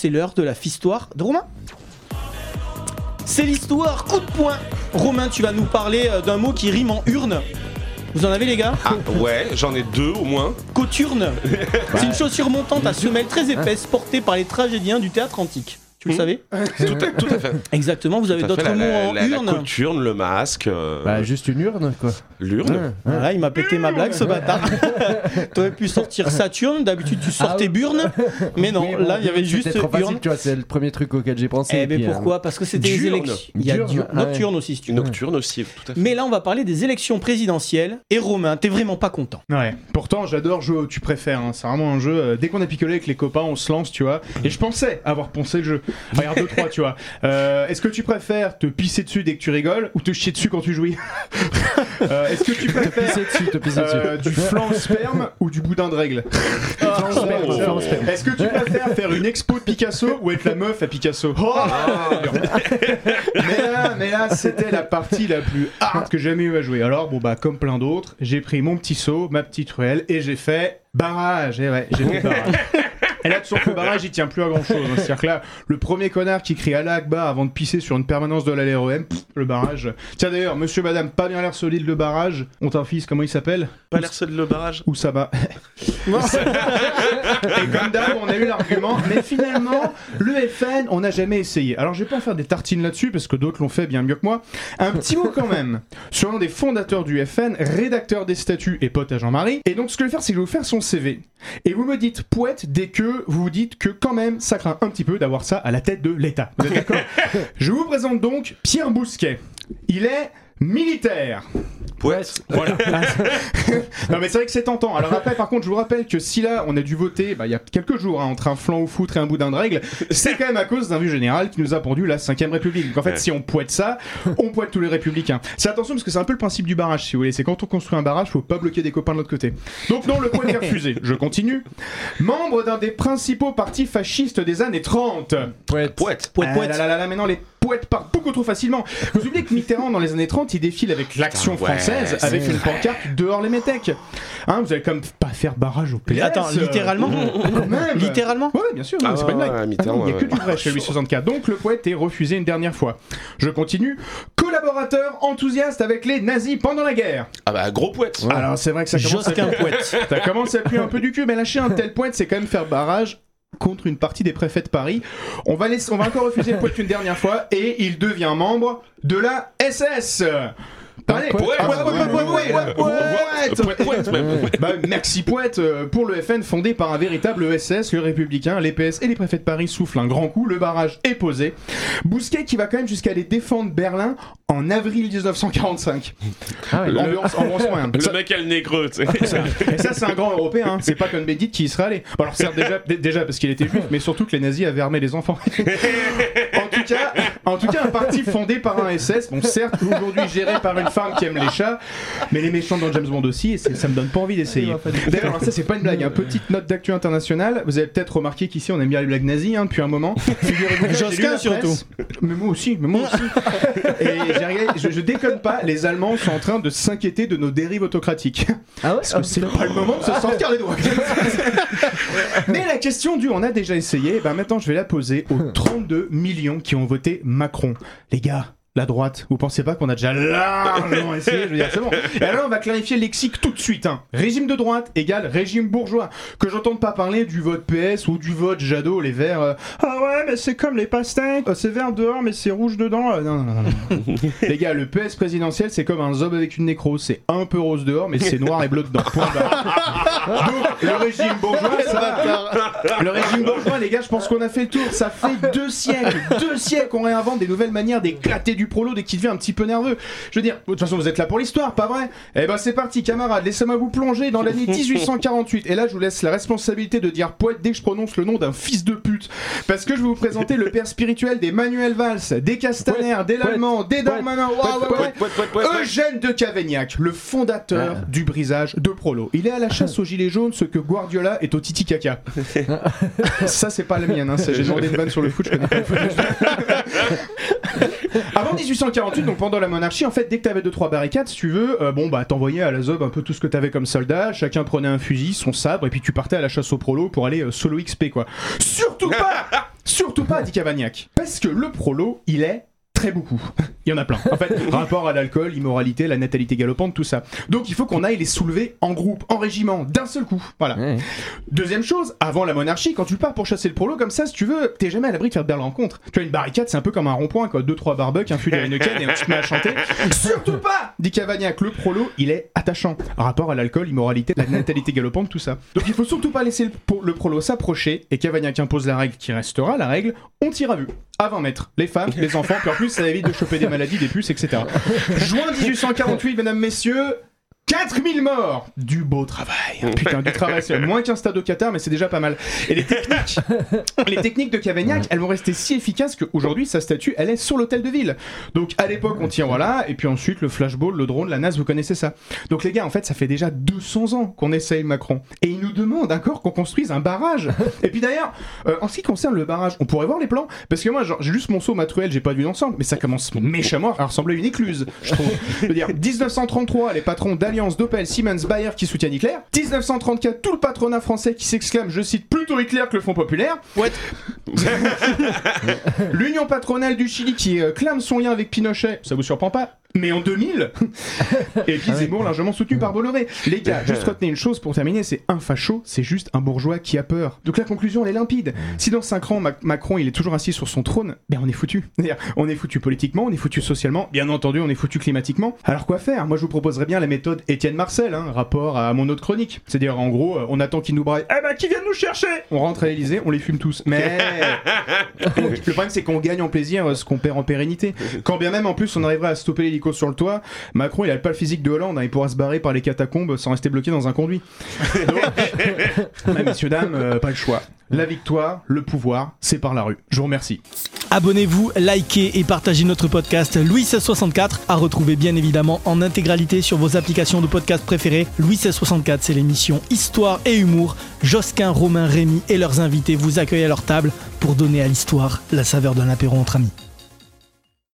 c'est l'heure de la fistoire de Romain. C'est l'histoire coup de poing. Romain, tu vas nous parler euh, d'un mot qui rime en urne. Vous en avez les gars? Ah ouais, j'en ai deux au moins. Coturne. C'est une chaussure montante à semelle très épaisse portée par les tragédiens du théâtre antique. Tu le Hmm. savez Tout à, tout à fait. Exactement, vous avez d'autres mots la- en la- la urne le masque, euh, Bah, juste une urne, quoi. l'urne. Ouais, ouais. Voilà, il m'a pété ma blague ce bâtard. T'aurais pu sortir Saturne, d'habitude tu sortais Ah oui. burne, mais non, Oui, bon, là il y avait juste trop facile, tu vois, c'est le premier truc auquel j'ai pensé. Eh mais puis, euh, pourquoi Parce que c'était des Diurne. élections. Il y a ah ouais. nocturne aussi si tu veux. Nocturne aussi, tout à fait. Mais là on va parler des élections présidentielles. Et Romain, t'es vraiment pas content. Ouais, pourtant j'adore jouer au tu préfères, hein. c'est vraiment un jeu, euh, dès qu'on a picolé avec les copains on se lance tu vois, et je pensais avoir poncé le jeu. Regarde 2-3 tu vois. Euh, Est-ce que tu préfères te pisser dessus dès que tu rigoles ou te chier dessus quand tu jouis? Euh, Est-ce que tu Te préfères pisser dessus, te pisser euh, du flan sperme ou du boudin de règle? Sperme, Oh. sperme. Est-ce que tu préfères faire une expo de Picasso ou être la meuf à Picasso? Oh Mais là, mais là c'était la partie la plus hard que j'ai jamais eu à jouer. Alors, bon, bah, comme plein d'autres, j'ai pris mon petit seau, ma petite ruelle, et j'ai fait barrage. Et ouais, j'ai fait barrage. Et là, tu sens que le barrage, il tient plus à grand chose. C'est-à-dire que là, le premier connard qui crie Allah Akbar avant de pisser sur une permanence de la LREM, pff, le barrage. Tiens d'ailleurs, monsieur, madame, pas bien l'air solide le barrage. On un fils, comment il s'appelle Pas l'air seul le barrage. Où ça va Et comme d'hab, on a eu l'argument, mais finalement, le FN, on n'a jamais essayé. Alors, je vais pas en faire des tartines là-dessus, parce que d'autres l'ont fait bien mieux que moi. Un petit mot quand même sur l'un des fondateurs du FN, rédacteur des statuts et pote à Jean-Marie. Et donc, ce que je vais faire, c'est que je vais vous faire son CV. Et vous me dites poète dès que vous vous dites que quand même, ça craint un petit peu d'avoir ça à la tête de l'État. Vous êtes d'accord? Je vous présente donc Pierre Bousquet. Il est militaire. Poète. Voilà. non mais c'est vrai que c'est tentant. Alors après par contre je vous rappelle que si là on a dû voter bah, il y a quelques jours hein, entre un flanc au foutre et un boudin de règle, c'est quand même à cause d'un vieux général qui nous a pendu la 5ème République. Donc en fait Ouais. si on poète ça, on poète tous les républicains. C'est attention parce que c'est un peu le principe du barrage si vous voulez. C'est quand on construit un barrage, faut pas bloquer des copains de l'autre côté. Donc non, le poète est refusé. Je continue. Membre d'un des principaux partis fascistes des années 30. Poète. Poète. Poète, Ah poète. là là là là, maintenant les poètes partent beaucoup trop facilement. Vous oubliez que Mitterrand, dans les années 30, il défile avec l'action ouais, française, avec une vrai. pancarte dehors les métèques. Hein, vous allez comme pas faire barrage au PS. Attends, euh, littéralement quand même. Littéralement Ouais, bien sûr, Ah c'est pas une ouais, blague. Ah non, Il y a que du vrai chez lui 64. Donc le poète est refusé une dernière fois. Je continue. Collaborateur enthousiaste avec les nazis pendant la guerre. Ah bah gros poète. Alors c'est vrai que ça commence à poète. ça commence à puer un peu du cul, mais lâcher un tel poète, c'est quand même faire barrage contre une partie des préfets de Paris. On va, laisser, on va encore refuser le poète une dernière fois et il devient membre de la SS. Maxi Poète euh, pour le FN fondé par un véritable SS, le Républicain, les et les préfets de Paris soufflent un grand coup, le barrage est posé. Bousquet qui va quand même jusqu'à aller défendre Berlin en avril 1945. Ah ça... mec a le Et ça, c'est un grand européen, hein. c'est pas comme Bédit qui y serait allé. Alors, certes, déjà, déjà parce qu'il était juif, mais surtout que les nazis avaient armé les enfants. en, tout cas, en tout cas, un parti fondé par un SS, bon, certes, aujourd'hui géré par une femme qui aime les chats, mais les méchants dans James Bond aussi, et ça me donne pas envie d'essayer. D'ailleurs, ça, c'est pas une blague, hein. petite note d'actu internationale. Vous avez peut-être remarqué qu'ici, on aime bien les blagues nazies hein, depuis un moment. Josquin, surtout. Mais moi aussi, mais moi aussi. Et je, je déconne pas, les Allemands sont en train de s'inquiéter de nos dérives autocratiques. Ah ouais Parce que c'est pas le moment de se sortir les doigts. Mais la question du on a déjà essayé, et ben maintenant je vais la poser aux 32 millions qui ont voté Macron. Les gars, la droite, vous pensez pas qu'on a déjà largement essayé Je veux dire, c'est bon. Et alors on va clarifier le lexique tout de suite. hein. Régime de droite égale régime bourgeois. Que j'entende pas parler du vote PS ou du vote Jadot, les verts. euh, ah ouais, mais c'est comme les pastèques. euh, C'est vert dehors, mais c'est rouge dedans. Euh, non, non, non, non. Les gars, le PS présidentiel, c'est comme un zob avec une nécrose. C'est un peu rose dehors, mais c'est noir et bleu dedans. Point barre. Donc, le régime bourgeois, ça va. Le régime bourgeois, les gars, je pense qu'on a fait le tour. Ça fait deux siècles, deux siècles qu'on réinvente des nouvelles manières d'éclater du prolo dès qu'il devient un petit peu nerveux. Je veux dire, de toute façon, vous êtes là pour l'histoire, pas vrai? Eh ben, c'est parti, camarades. Laissez-moi vous plonger dans l'année 1848. Et là, je vous laisse la responsabilité de dire poète dès que je prononce le nom d'un fils de pute. Parce que je vais vous présenter le père spirituel des Manuel Valls, des Castaner, des Lallemand, des Darmanin. Eugène de Cavaignac, le fondateur du brisage de Prolo. Il est à la chasse aux gilets jaunes, ce que Guardiola est au Titi Caca. Ça, c'est pas la mienne, hein. j'ai demandé une vanne sur le foot, je connais pas le foot. Avant 1848, donc pendant la monarchie, en fait, dès que t'avais 2-3 barricades, si tu veux, euh, bon, bah, t'envoyais à la zob un peu tout ce que t'avais comme soldat, chacun prenait un fusil, son sabre, et puis tu partais à la chasse au prolo pour aller euh, solo XP, quoi. Surtout pas pas, dit Cavagnac. Parce que le prolo, il est très beaucoup. Il y en a plein. En fait, rapport à l'alcool, immoralité, la natalité galopante, tout ça. Donc il faut qu'on aille les soulever en groupe, en régiment, d'un seul coup. Voilà. Ouais. Deuxième chose, avant la monarchie, quand tu pars pour chasser le prolo comme ça, si tu veux, t'es jamais à l'abri de faire de belles rencontres. Tu vois, une barricade, c'est un peu comme un rond-point, quoi. Deux, trois barbecues, un fût de Heineken et on se met à chanter. Surtout pas dit Cavagnac. Le prolo, il est attachant. Rapport à l'alcool, immoralité, la natalité galopante, tout ça. Donc il faut surtout pas laisser le prolo s'approcher et Cavagnac impose la règle qui restera la règle. On tire à vue. À 20 mètres. Les femmes, les enfants, puis en plus, ça évite de choper des maladies, des puces, etc. Juin 1848, mesdames, messieurs. 4000 morts Du beau travail Putain, du travail, c'est moins qu'un stade au Qatar, mais c'est déjà pas mal. Et les techniques, les techniques de Cavagnac, elles vont rester si efficaces qu'aujourd'hui, sa statue, elle est sur l'hôtel de ville. Donc à l'époque, on tient voilà, et puis ensuite, le flashball, le drone, la NAS, vous connaissez ça. Donc les gars, en fait, ça fait déjà 200 ans qu'on essaye Macron. Et il nous demande encore qu'on construise un barrage. Et puis d'ailleurs, euh, en ce qui concerne le barrage, on pourrait voir les plans, parce que moi, j'ai juste mon saut matruel, j'ai pas vu d'ensemble, mais ça commence méchamment à ressembler à une écluse, je trouve. Je veux dire, 1933, les patrons d'Alliance, d'Opel, Siemens, Bayer qui soutiennent Hitler. 1934, tout le patronat français qui s'exclame, je cite, plutôt Hitler que le Front Populaire. What? L'Union patronale du Chili qui euh, clame son lien avec Pinochet, ça vous surprend pas? Mais en 2000 Et puis Zemmour largement soutenu par Bolloré. Les gars, juste retenez une chose pour terminer, c'est un facho, c'est juste un bourgeois qui a peur. Donc la conclusion elle est limpide. Si dans 5 ans Mac- Macron il est toujours assis sur son trône, ben on est foutu. C'est-à-dire, on est foutu politiquement, on est foutu socialement, bien entendu on est foutu climatiquement. Alors quoi faire? Moi je vous proposerais bien la méthode Étienne Marcel, hein, rapport à mon autre chronique. C'est-à-dire en gros, euh, on attend qu'il nous braille. Eh ben qui vient nous chercher? On rentre à l'Elysée, on les fume tous. Mais le problème c'est qu'on gagne en plaisir ce qu'on perd en pérennité. Quand bien même en plus on arriverait à stopper l'hélico sur le toit, Macron il a pas le physique de Hollande, hein, il pourra se barrer par les catacombes sans rester bloqué dans un conduit. Donc, ouais, messieurs dames, euh, pas le choix. La victoire, le pouvoir, c'est par la rue. Je vous remercie. Abonnez-vous, likez et partagez notre podcast Louis 1664 à retrouver bien évidemment en intégralité sur vos applications de podcast préférées. Louis 1664, c'est l'émission Histoire et Humour. Josquin, Romain, Rémy et leurs invités vous accueillent à leur table pour donner à l'histoire la saveur d'un apéro entre amis.